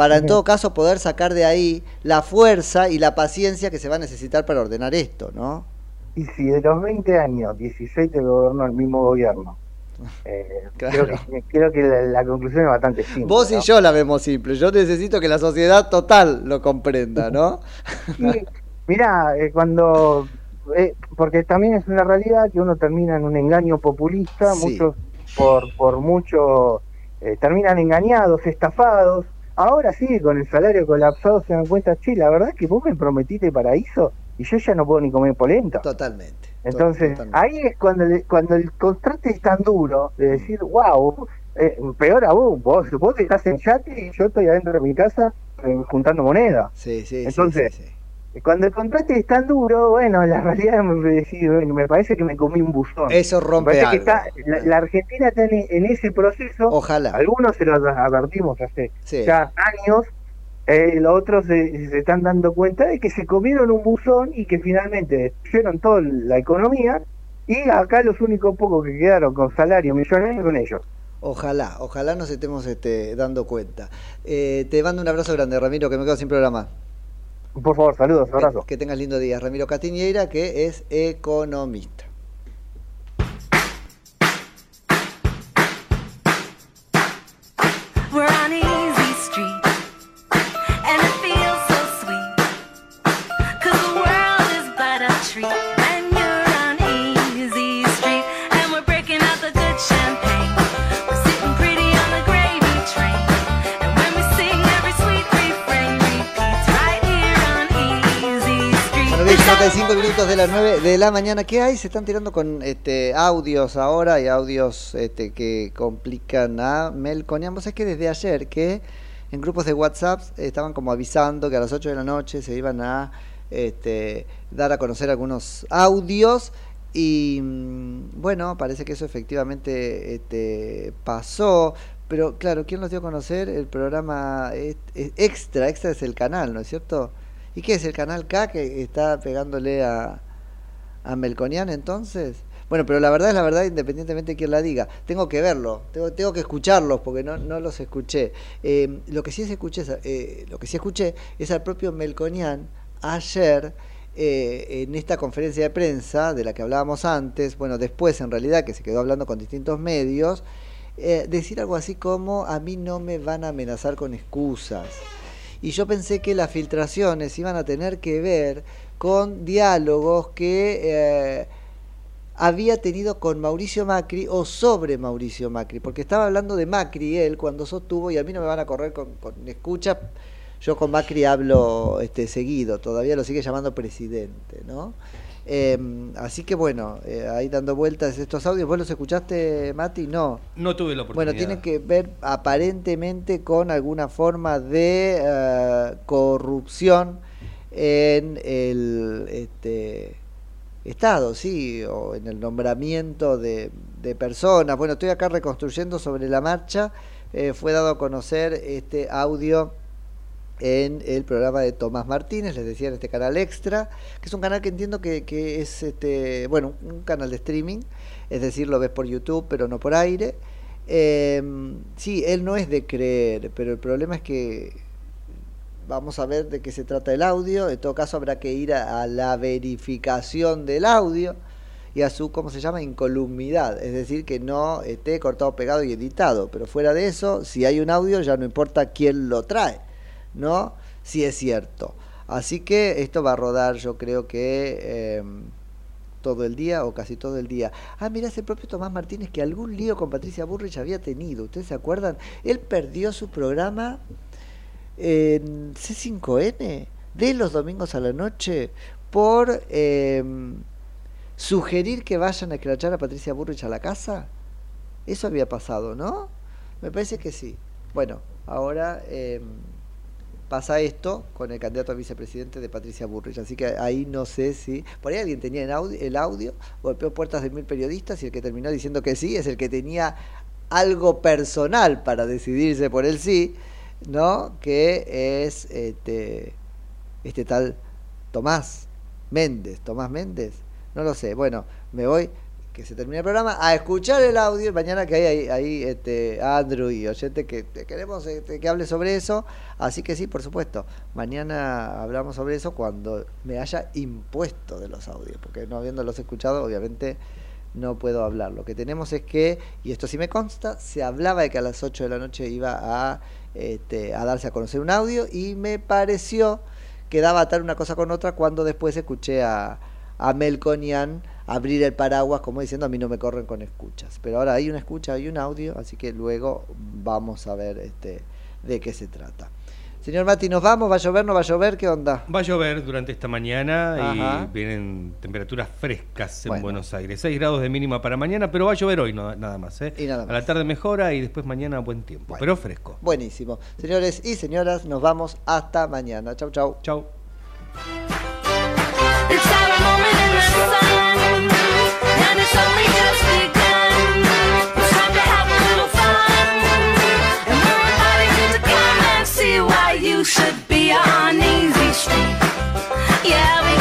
para en todo caso poder sacar de ahí la fuerza y la paciencia que se va a necesitar para ordenar esto, ¿no? Y si de los 20 años, 16 te gobernó el mismo gobierno, eh, Claro. creo, que, creo que la, la conclusión es bastante simple. Vos y ¿no? yo la vemos simple, yo necesito que la sociedad total lo comprenda, ¿no? Sí, mirá, eh, cuando. eh, porque también es una realidad que uno termina en un engaño populista, Sí. muchos por, por mucho eh, terminan engañados, estafados. Ahora sí, con el salario colapsado se dan cuenta, che, la verdad es que vos me prometiste paraíso y yo ya no puedo ni comer polenta. Totalmente. Entonces, totalmente. ahí es cuando, le- cuando el contraste es tan duro de decir, wow, Eh, peor aún, vos, vos estás en yate y yo estoy adentro de mi casa eh, juntando moneda. Sí, sí, Entonces, sí, sí, sí. Cuando el contraste es tan duro, bueno, la realidad me, me parece que me comí un buzón. Eso rompe que algo. está- la, la Argentina está en, en ese proceso. Ojalá. Algunos se los advertimos hace Sí. ya años. eh, los otros se, se están dando cuenta de que se comieron un buzón y que finalmente destruyeron toda la economía y acá los únicos pocos que quedaron con salario millonario son ellos. Ojalá, ojalá nos estemos este, dando cuenta. Eh, te mando un abrazo grande, Ramiro, que me quedo sin programa. Por favor, saludos, abrazo. Que, que tengas lindo día. Ramiro Castiñeira, que es economista. We're 55 minutos de las 9 de la mañana. ¿Qué hay? Se están tirando con este audios ahora y audios este, que complican a Melconian. Vos sabés que desde ayer que en grupos de WhatsApp estaban como avisando que a las 8 de la noche se iban a este, dar a conocer algunos audios. Y mm, bueno, parece que eso efectivamente este, pasó. Pero claro, ¿quién los dio a conocer? El programa es- es Extra. Extra es el canal, ¿no es cierto? ¿Y qué es el canal K que está pegándole a, a Melconian entonces? Bueno, pero la verdad es la verdad independientemente de quién la diga. Tengo que verlo, tengo, tengo que escucharlos porque no, no los escuché. Eh, lo que sí escuché, es- eh, lo que sí escuché es al propio Melconian ayer eh, en esta conferencia de prensa de la que hablábamos antes, bueno, después en realidad que se quedó hablando con distintos medios, eh, decir algo así como a mí no me van a amenazar con excusas. Y yo pensé que las filtraciones iban a tener que ver con diálogos que eh, había tenido con Mauricio Macri o sobre Mauricio Macri, porque estaba hablando de Macri él cuando sostuvo, y a mí no me van a correr con, con escucha, yo con Macri hablo este, seguido, todavía lo sigue llamando presidente, ¿no? Eh, así que bueno, eh, ahí dando vueltas estos audios, ¿vos los escuchaste, Mati? No. No tuve la Bueno, oportunidad. tiene que ver aparentemente con alguna forma de eh, corrupción en el este, Estado, sí, o en el nombramiento de, de personas. Bueno, estoy acá reconstruyendo sobre la marcha. Eh, fue dado a conocer este audio en el programa de Tomás Martínez, les decía en este canal extra, que es un canal que entiendo que, es este, bueno, un canal de streaming, es decir, lo ves por YouTube, pero no por aire. Eh, sí, él no es de creer, pero el problema es que vamos a ver de qué se trata el audio. En todo caso, habrá que ir a, a la verificación del audio y a su, ¿cómo se llama? Incolumnidad. Es decir, que no esté cortado, pegado y editado. Pero fuera de eso, si hay un audio, ya no importa quién lo trae, ¿no? Si es cierto. Así que esto va a rodar, yo creo que. eh, todo el día o casi todo el día. Ah, mira, ese propio Tomás Martínez que algún lío con Patricia Burrich había tenido. ¿Ustedes se acuerdan? Él perdió su programa en C5N de los domingos a la noche por eh, sugerir que vayan a escrachar a Patricia Burrich a la casa. Eso había pasado, ¿no? Me parece que sí. Bueno, ahora eh, pasa esto con el candidato a vicepresidente de Patricia Burrich. Así que ahí no sé si. Por ahí alguien tenía el audio, golpeó puertas de mil periodistas y el que terminó diciendo que sí es el que tenía algo personal para decidirse por el sí, ¿no? Que es este, este tal Tomás Méndez. Tomás Méndez. No lo sé. Bueno, me voy se termine el programa, a escuchar el audio mañana que hay ahí, este, Andrew y oyente que que queremos este, que hable sobre eso. Así que sí, por supuesto, mañana hablamos sobre eso cuando me haya impuesto de los audios, porque no habiéndolos escuchado, obviamente no puedo hablar. Lo que tenemos es que, y esto sí me consta, se hablaba de que a las 8 de la noche iba a, este, a darse a conocer un audio y me pareció que daba atar una cosa con otra cuando después escuché a, a Melconian abrir el paraguas como diciendo a mí no me corren con escuchas. Pero ahora hay una escucha, hay un audio, así que luego vamos a ver este, de qué se trata. Señor Mati, ¿nos vamos? ¿Va a llover? ¿No va a llover? ¿Qué onda? Va a llover durante esta mañana Ajá. y vienen temperaturas frescas en Bueno. Buenos Aires. 6 grados de mínima para mañana, pero va a llover hoy no- nada más. ¿eh? Y nada A la tarde mejora y después mañana buen tiempo, pero fresco. Buenísimo. Señores y señoras, nos vamos hasta mañana. Chau, chau. Chau. Should be on Easy Street. Yeah,